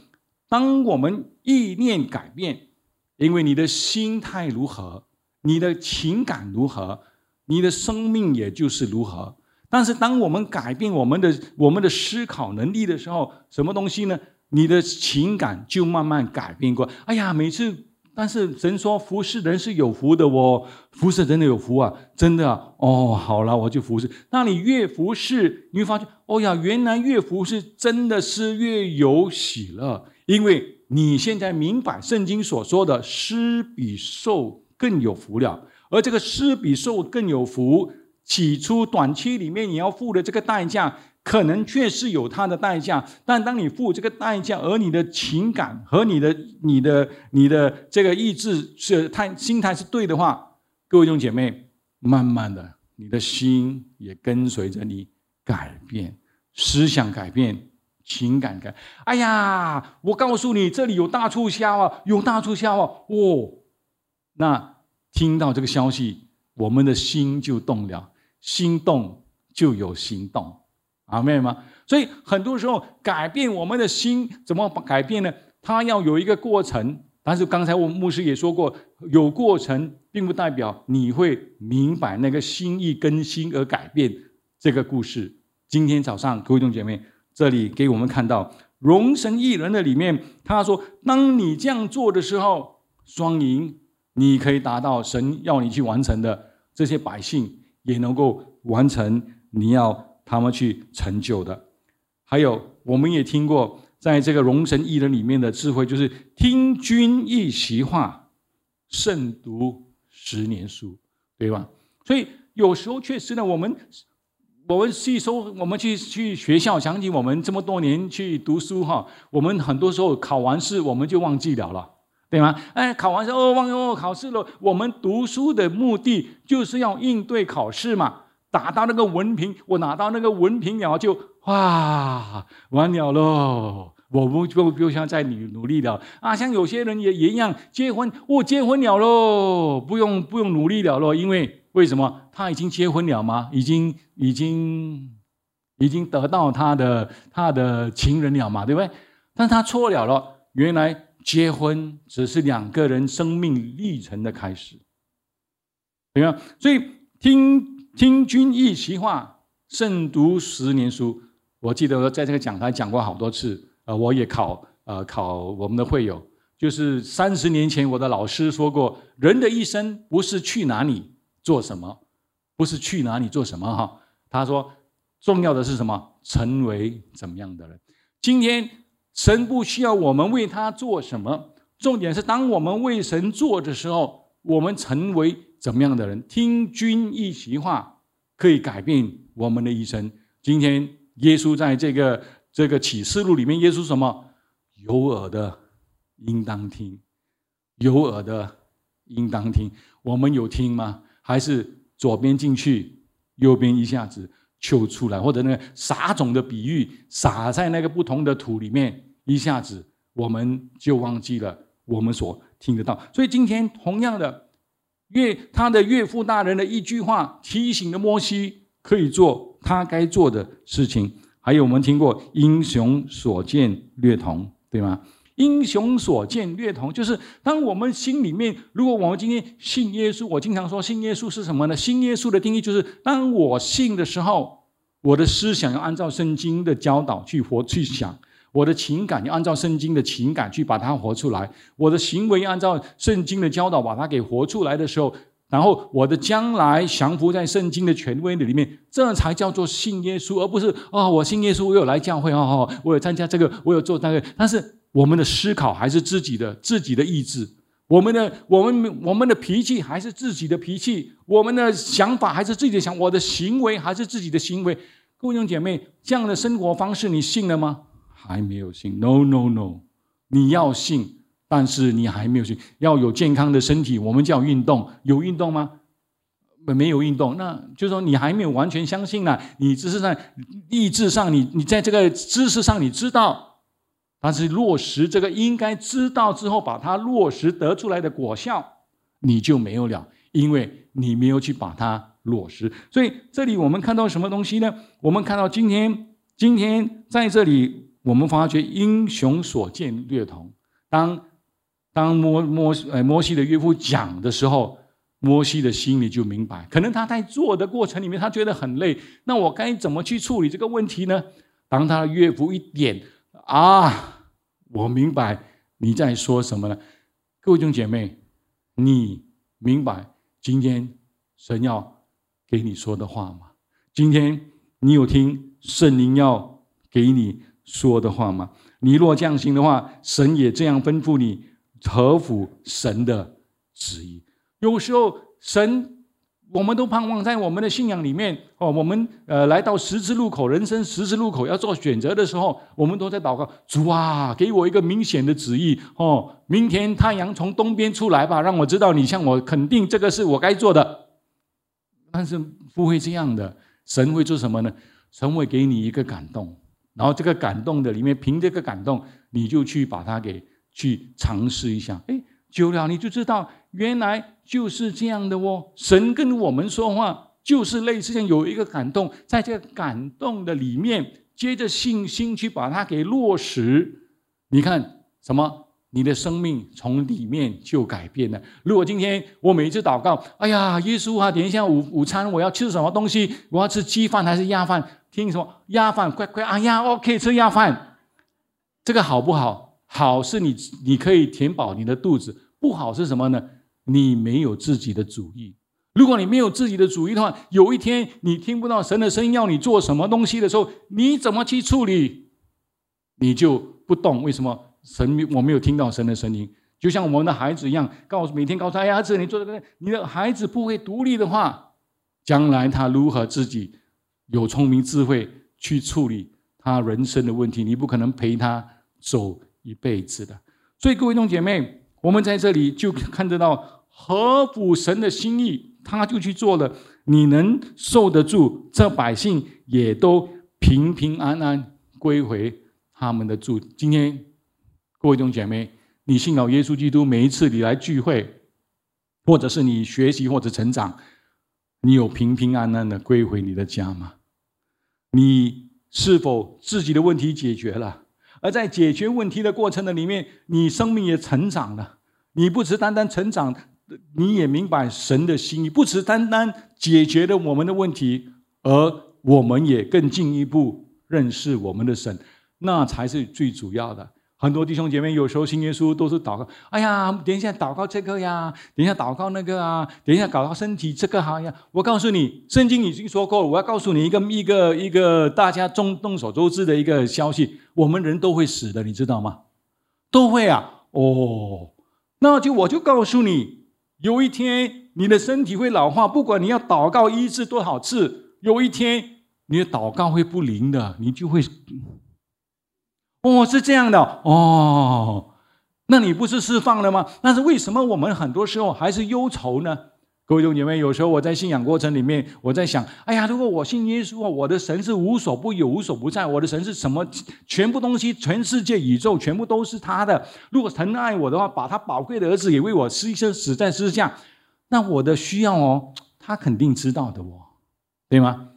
当我们意念改变，因为你的心态如何，你的情感如何，你的生命也就是如何。但是当我们改变我们的我们的思考能力的时候，什么东西呢？你的情感就慢慢改变过。哎呀，每次。但是神说服侍人是有福的哦，服侍真的有福啊，真的。哦，好了，我就服侍。那你越服侍，你会发现，哦呀，原来越服侍真的是越有喜乐，因为你现在明白圣经所说的施比受更有福了。而这个施比受更有福，起初短期里面你要付的这个代价。可能确实有它的代价，但当你付这个代价，而你的情感和你的、你的、你的这个意志是态心态是对的话，各位弟兄姐妹，慢慢的，你的心也跟随着你改变，思想改变，情感改。哎呀，我告诉你，这里有大促销啊，有大促销啊！哦，那听到这个消息，我们的心就动了，心动就有行动。阿妹吗？所以很多时候改变我们的心，怎么改变呢？它要有一个过程。但是刚才我们牧师也说过，有过程并不代表你会明白那个心意更新而改变这个故事。今天早上各位弟兄姐妹，这里给我们看到荣神一人的里面，他说：当你这样做的时候，双赢，你可以达到神要你去完成的这些百姓也能够完成你要。他们去成就的，还有我们也听过，在这个龙神一人里面的智慧，就是听君一席话，胜读十年书，对吧？所以有时候确实呢，我们我们吸收，我们去去学校，想起我们这么多年去读书哈，我们很多时候考完试我们就忘记了了，对吗？哎，考完试哦，忘哦，考试了。我们读书的目的就是要应对考试嘛。打到那个文凭，我拿到那个文凭了，就哇完了喽！我不不不想再努努力了啊！像有些人也也一样，结婚我结婚了喽，不用不用努力了喽，因为为什么他已经结婚了吗？已经已经已经得到他的他的情人了嘛，对不对？但他错了了，原来结婚只是两个人生命历程的开始，对吧？所以听。听君一席话，胜读十年书。我记得我在这个讲台讲过好多次。呃，我也考呃考我们的会友，就是三十年前我的老师说过，人的一生不是去哪里做什么，不是去哪里做什么哈。他说，重要的是什么？成为怎么样的人？今天神不需要我们为他做什么，重点是当我们为神做的时候，我们成为怎么样的人？听君一席话，可以改变我们的一生。今天耶稣在这个这个启示录里面，耶稣什么？有耳的应当听，有耳的应当听。我们有听吗？还是左边进去，右边一下子就出来？或者那个撒种的比喻，撒在那个不同的土里面，一下子我们就忘记了我们所听得到。所以今天同样的，岳他的岳父大人的一句话，提醒了摩西可以做他该做的事情。还有我们听过“英雄所见略同”，对吗？英雄所见略同，就是当我们心里面，如果我们今天信耶稣，我经常说信耶稣是什么呢？信耶稣的定义就是，当我信的时候，我的思想要按照圣经的教导去活去想，我的情感要按照圣经的情感去把它活出来，我的行为按照圣经的教导把它给活出来的时候，然后我的将来降服在圣经的权威的里面，这才叫做信耶稣，而不是啊，我信耶稣，我有来教会哦，我有参加这个，我有做那个，但是。我们的思考还是自己的自己的意志，我们的我们我们的脾气还是自己的脾气，我们的想法还是自己的想，我的行为还是自己的行为。各位兄姐妹，这样的生活方式你信了吗？还没有信。No No No，你要信，但是你还没有信。要有健康的身体，我们叫运动。有运动吗？没有运动，那就是说你还没有完全相信呢。你只是在意志上，你你在这个知识上，你知道。但是落实这个应该知道之后，把它落实得出来的果效，你就没有了，因为你没有去把它落实。所以这里我们看到什么东西呢？我们看到今天，今天在这里，我们发觉英雄所见略同。当当摩摩呃摩西的岳父讲的时候，摩西的心里就明白，可能他在做的过程里面，他觉得很累。那我该怎么去处理这个问题呢？当他的岳父一点。啊，我明白你在说什么了，各位弟兄姐妹，你明白今天神要给你说的话吗？今天你有听圣灵要给你说的话吗？你若降心的话，神也这样吩咐你，合乎神的旨意。有时候神。我们都盼望在我们的信仰里面哦，我们呃来到十字路口，人生十字路口要做选择的时候，我们都在祷告：主啊，给我一个明显的旨意哦，明天太阳从东边出来吧，让我知道你向我肯定这个是我该做的。但是不会这样的，神会做什么呢？神会给你一个感动，然后这个感动的里面，凭这个感动，你就去把它给去尝试一下。哎，久了你就知道。原来就是这样的哦，神跟我们说话就是类似像，有一个感动，在这个感动的里面，接着信心去把它给落实。你看什么？你的生命从里面就改变了。如果今天我每一次祷告，哎呀，耶稣啊，等一下午午餐我要吃什么东西？我要吃鸡饭还是鸭饭？听什么鸭饭？快快，哎呀，OK，吃鸭饭。这个好不好？好是你你可以填饱你的肚子，不好是什么呢？你没有自己的主意。如果你没有自己的主意的话，有一天你听不到神的声音要你做什么东西的时候，你怎么去处理？你就不动。为什么？神我没有听到神的声音，就像我们的孩子一样，告诉每天告诉哎呀，这你做这个，你的孩子不会独立的话，将来他如何自己有聪明智慧去处理他人生的问题？你不可能陪他走一辈子的。所以各位弟兄姐妹，我们在这里就看得到。合乎神的心意，他就去做了。你能受得住，这百姓也都平平安安归回他们的住。今天各位弟兄姐妹，你信了耶稣基督，每一次你来聚会，或者是你学习或者成长，你有平平安安的归回你的家吗？你是否自己的问题解决了？而在解决问题的过程的里面，你生命也成长了。你不只单单成长。你也明白神的心意，不只单单解决了我们的问题，而我们也更进一步认识我们的神，那才是最主要的。很多弟兄姐妹有时候信耶稣都是祷告，哎呀，等一下祷告这个呀，等一下祷告那个啊，等一下搞到身体这个好呀。我告诉你，圣经已经说过了。我要告诉你一个一个一个大家众众所周知的一个消息：我们人都会死的，你知道吗？都会啊。哦，那就我就告诉你。有一天你的身体会老化，不管你要祷告医治多少次，有一天你的祷告会不灵的，你就会。哦，是这样的哦，那你不是释放了吗？但是为什么我们很多时候还是忧愁呢？各位弟兄姐妹，有时候我在信仰过程里面，我在想，哎呀，如果我信耶稣，我的神是无所不有、无所不在，我的神是什么？全部东西、全世界、宇宙，全部都是他的。如果疼爱我的话，把他宝贵的儿子也为我牺牲，死在十字架，那我的需要哦，他肯定知道的哦，对吗？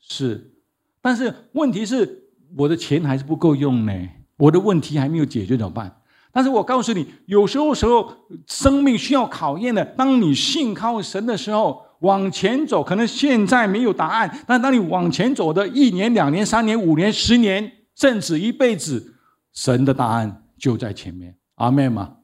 是，但是问题是，我的钱还是不够用呢，我的问题还没有解决，怎么办？但是我告诉你，有时候时候生命需要考验的。当你信靠神的时候，往前走，可能现在没有答案，但当你往前走的一年、两年、三年、五年、十年，甚至一辈子，神的答案就在前面。阿妹吗？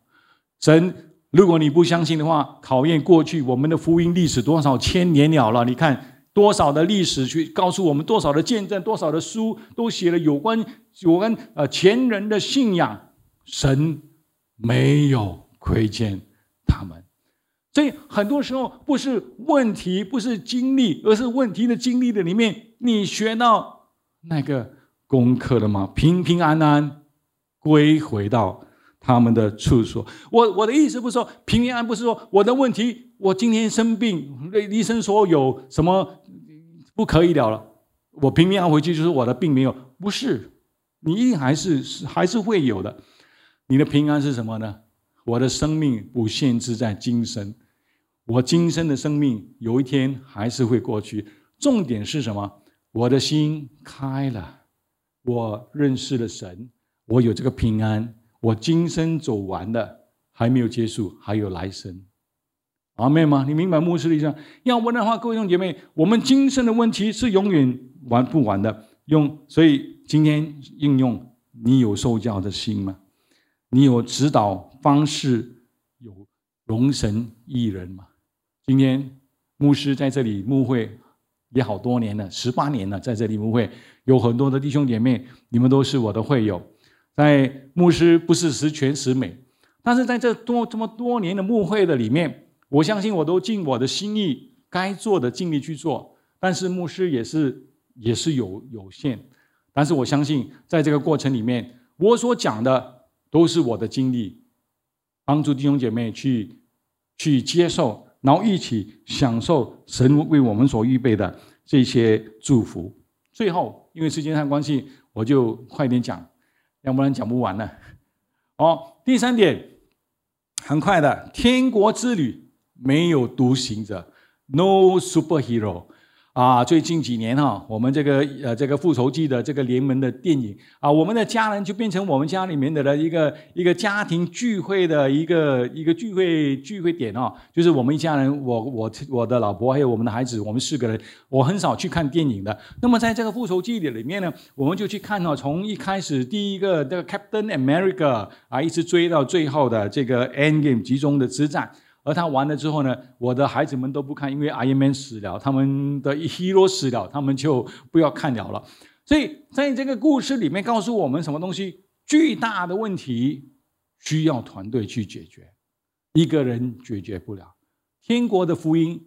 神，如果你不相信的话，考验过去我们的福音历史多少千年了了？你看多少的历史去告诉我们，多少的见证，多少的书都写了有关有关呃前人的信仰。神没有亏欠他们，所以很多时候不是问题，不是经历，而是问题的经历的里面，你学到那个功课了吗？平平安安归回到他们的处所。我我的意思不是说平平安，不是说我的问题，我今天生病，医生说有什么不可以了了，我平平安回去就是我的病没有，不是，你一定还是还是会有的。你的平安是什么呢？我的生命不限制在今生，我今生的生命有一天还是会过去。重点是什么？我的心开了，我认识了神，我有这个平安。我今生走完了，还没有结束，还有来生。阿妹吗？你明白牧师的意思？要不然的话，各位弟兄姐妹，我们今生的问题是永远完不完的。用，所以今天应用，你有受教的心吗？你有指导方式，有容神一人吗？今天牧师在这里牧会也好多年了，十八年了，在这里牧会，有很多的弟兄姐妹，你们都是我的会友。在牧师不是十全十美，但是在这多这么多年的牧会的里面，我相信我都尽我的心意，该做的尽力去做。但是牧师也是也是有有限，但是我相信在这个过程里面，我所讲的。都是我的经历，帮助弟兄姐妹去去接受，然后一起享受神为我们所预备的这些祝福。最后，因为时间上关系，我就快点讲，要不然讲不完了。哦，第三点，很快的，天国之旅没有独行者，No superhero。啊，最近几年哈，我们这个呃这个复仇记的这个联盟的电影啊，我们的家人就变成我们家里面的一个一个家庭聚会的一个一个聚会聚会点哦，就是我们一家人，我我我的老婆还有我们的孩子，我们四个人，我很少去看电影的。那么在这个复仇记的里面呢，我们就去看哦，从一开始第一个这个 Captain America 啊，一直追到最后的这个 Endgame 集中的之战。而他完了之后呢，我的孩子们都不看，因为 Iron Man 死了，他们的 hero 死了，他们就不要看了了。所以在这个故事里面告诉我们什么东西？巨大的问题需要团队去解决，一个人解决不了。天国的福音，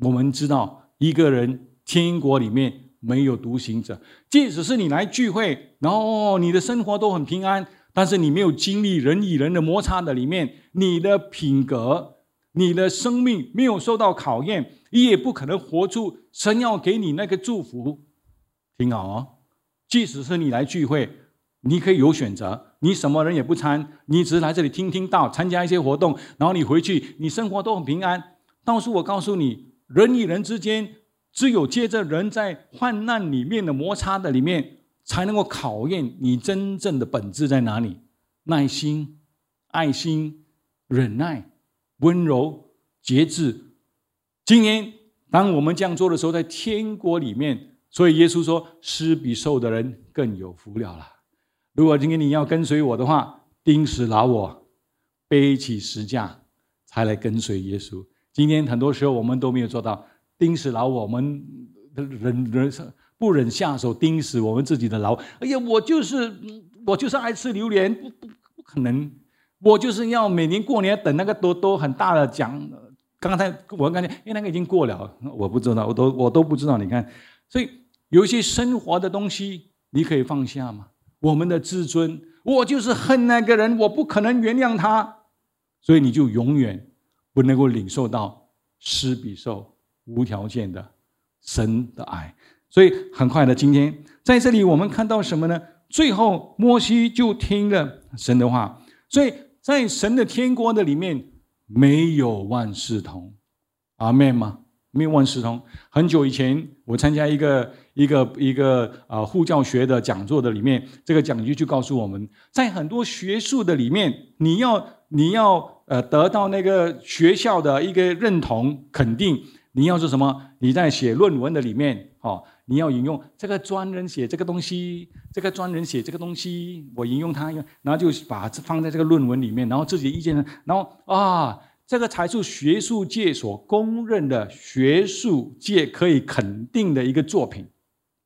我们知道，一个人天国里面没有独行者，即使是你来聚会，然后你的生活都很平安，但是你没有经历人与人的摩擦的里面，你的品格。你的生命没有受到考验，你也不可能活出神要给你那个祝福。听好哦，即使是你来聚会，你可以有选择，你什么人也不参，你只是来这里听听到，参加一些活动，然后你回去，你生活都很平安。到时我告诉你，人与人之间，只有接着人在患难里面的摩擦的里面，才能够考验你真正的本质在哪里：耐心、爱心、忍耐。温柔、节制。今天，当我们这样做的时候，在天国里面，所以耶稣说：“施比受的人更有福了。”了。如果今天你要跟随我的话，钉死老我，背起石架，才来跟随耶稣。今天很多时候我们都没有做到钉死老我，我们忍忍不忍下手钉死我们自己的老。哎呀，我就是我就是爱吃榴莲，不不不可能。我就是要每年过年等那个多多很大的奖刚才我感觉，因为，那个已经过了，我不知道，我都我都不知道。你看，所以有一些生活的东西，你可以放下吗？我们的自尊，我就是恨那个人，我不可能原谅他，所以你就永远不能够领受到施比受无条件的神的爱。所以很快的，今天在这里我们看到什么呢？最后摩西就听了神的话，所以在神的天国的里面。没有万事通，阿妹吗？没有万事通。很久以前，我参加一个一个一个啊护教学的讲座的里面，这个讲句就告诉我们，在很多学术的里面，你要你要呃得到那个学校的一个认同肯定，你要是什么？你在写论文的里面，哦。你要引用这个专人写这个东西，这个专人写这个东西，我引用他，然后就把这放在这个论文里面，然后自己的意见呢，然后啊，这个才是学术界所公认的学术界可以肯定的一个作品，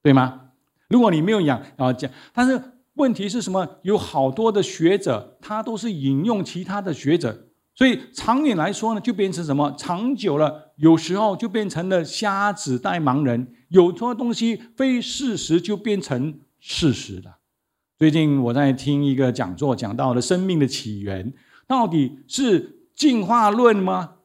对吗？如果你没有养啊讲，但是问题是什么？有好多的学者，他都是引用其他的学者。所以长远来说呢，就变成什么？长久了，有时候就变成了瞎子带盲人。有错东西非事实，就变成事实了。最近我在听一个讲座，讲到了生命的起源，到底是进化论吗？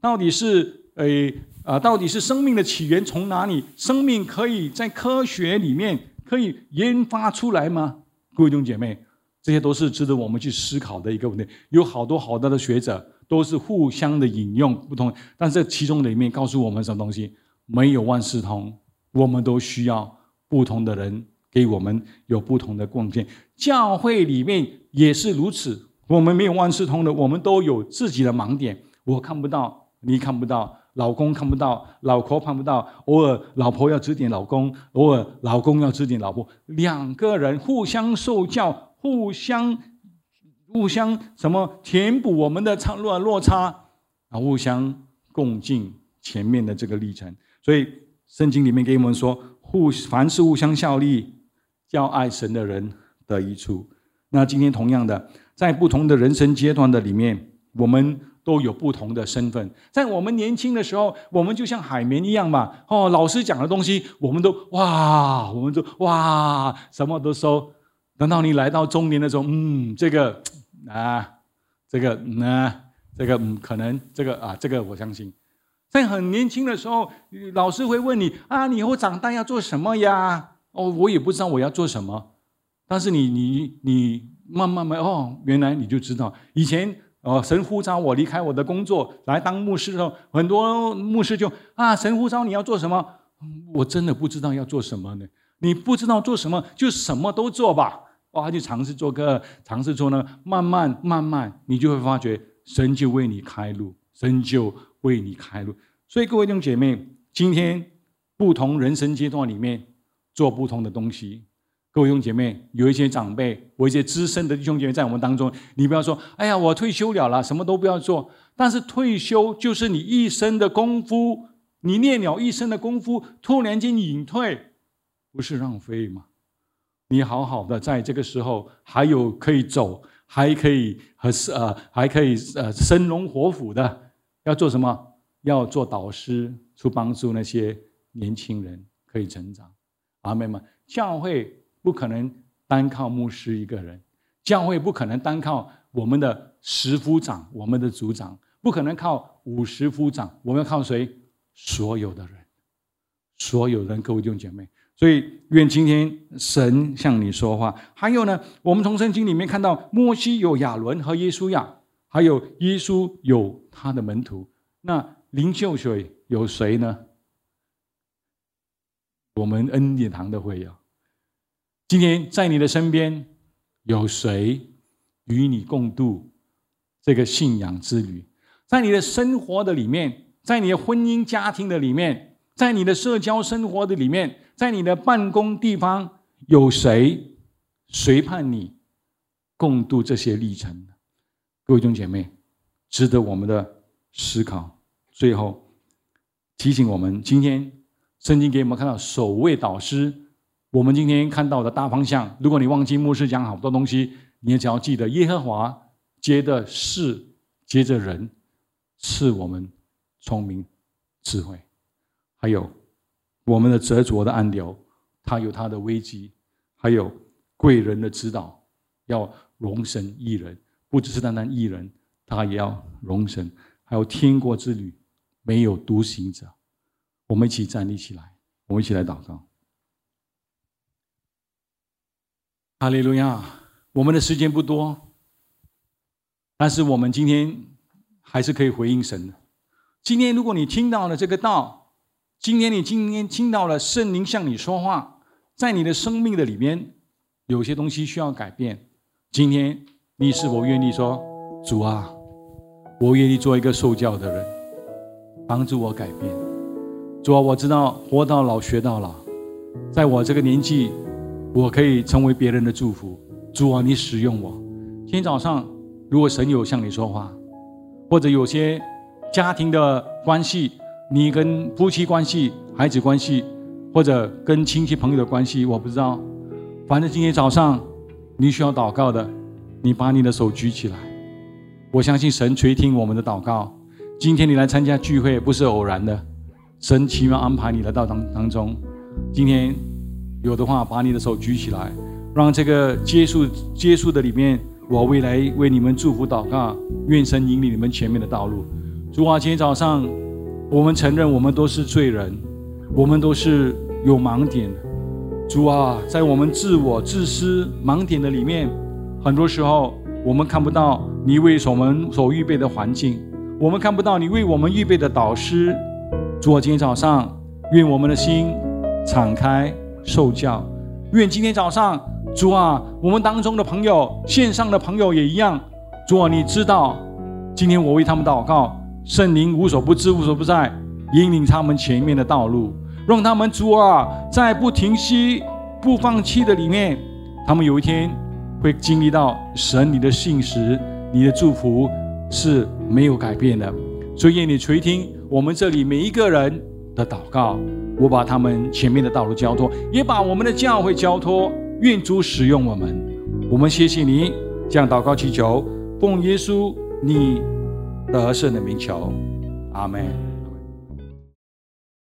到底是诶啊？到底是生命的起源从哪里？生命可以在科学里面可以研发出来吗？各位弟兄姐妹。这些都是值得我们去思考的一个问题。有好多好多的学者都是互相的引用不同，但是其中里面告诉我们什么东西？没有万事通，我们都需要不同的人给我们有不同的贡献。教会里面也是如此，我们没有万事通的，我们都有自己的盲点。我看不到，你看不到，老公看不到，老婆看不到。偶尔老婆要指点老公，偶尔老公要指点老婆，两个人互相受教。互相、互相什么填补我们的差落落差啊，互相共进前面的这个历程。所以圣经里面给我们说，互凡事互相效力，叫爱神的人得益处。那今天同样的，在不同的人生阶段的里面，我们都有不同的身份。在我们年轻的时候，我们就像海绵一样嘛。哦，老师讲的东西，我们都哇，我们都哇，什么都收。等到你来到中年的时候，嗯，这个啊，这个啊，这个嗯，可能这个啊，这个我相信，在很年轻的时候，老师会问你啊，你以后长大要做什么呀？哦，我也不知道我要做什么，但是你你你慢慢慢哦，原来你就知道，以前哦，神呼召我离开我的工作来当牧师的时候，很多牧师就啊，神呼召你要做什么？我真的不知道要做什么呢。你不知道做什么，就什么都做吧。哇，就尝试做个，尝试做呢，慢慢慢慢，你就会发觉神就为你开路，神就为你开路。所以各位弟兄姐妹，今天不同人生阶段里面做不同的东西。各位弟兄姐妹，有一些长辈，我一些资深的弟兄姐妹在我们当中，你不要说，哎呀，我退休了了，什么都不要做。但是退休就是你一生的功夫，你练了一生的功夫，突然间隐退，不是浪费吗？你好好的在这个时候还有可以走，还可以和呃还可以呃生龙活虎的，要做什么？要做导师，去帮助那些年轻人可以成长。阿妹们，教会不可能单靠牧师一个人，教会不可能单靠我们的十夫长、我们的组长，不可能靠五十夫长，我们要靠谁？所有的人，所有人，各位弟兄姐妹。所以，愿今天神向你说话。还有呢，我们从圣经里面看到，摩西有亚伦和耶稣亚，还有耶稣有他的门徒。那灵秀水有谁呢？我们恩典堂的会友。今天在你的身边有谁与你共度这个信仰之旅？在你的生活的里面，在你的婚姻家庭的里面，在你的社交生活的里面。在你的办公地方有谁谁伴你共度这些历程呢？各位兄姐妹，值得我们的思考。最后提醒我们，今天圣经给我们看到首位导师。我们今天看到的大方向，如果你忘记牧师讲好多东西，你也只要记得耶和华接的是接着人，是我们聪明、智慧，还有我们的执着的暗流，他有他的危机，还有贵人的指导，要容神一人，不只是单单一人，他也要容神，还有天国之旅，没有独行者。我们一起站立起来，我们一起来祷告。哈利路亚！我们的时间不多，但是我们今天还是可以回应神的。今天，如果你听到了这个道，今天你今天听到了圣灵向你说话，在你的生命的里面，有些东西需要改变。今天，你是否愿意说：“主啊，我愿意做一个受教的人，帮助我改变。”主啊，我知道活到老学到老，在我这个年纪，我可以成为别人的祝福。主啊，你使用我。今天早上，如果神有向你说话，或者有些。家庭的关系，你跟夫妻关系、孩子关系，或者跟亲戚朋友的关系，我不知道。反正今天早上你需要祷告的，你把你的手举起来。我相信神垂听我们的祷告。今天你来参加聚会不是偶然的，神奇妙安排你来到当当中。今天有的话，把你的手举起来，让这个接触接触的里面，我未来为你们祝福祷告，愿神引领你们前面的道路。主啊，今天早上，我们承认我们都是罪人，我们都是有盲点。主啊，在我们自我自私盲点的里面，很多时候我们看不到你为我们所预备的环境，我们看不到你为我们预备的导师。主啊，今天早上，愿我们的心敞开受教。愿今天早上，主啊，我们当中的朋友，线上的朋友也一样。主啊，你知道，今天我为他们祷告。圣灵无所不知、无所不在，引领他们前面的道路，让他们主啊，在不停息、不放弃的里面，他们有一天会经历到神你的信实、你的祝福是没有改变的。所以愿你垂听我们这里每一个人的祷告，我把他们前面的道路交托，也把我们的教会交托，愿主使用我们。我们谢谢你，这样祷告祈求，奉耶稣你。得胜的名求，阿门。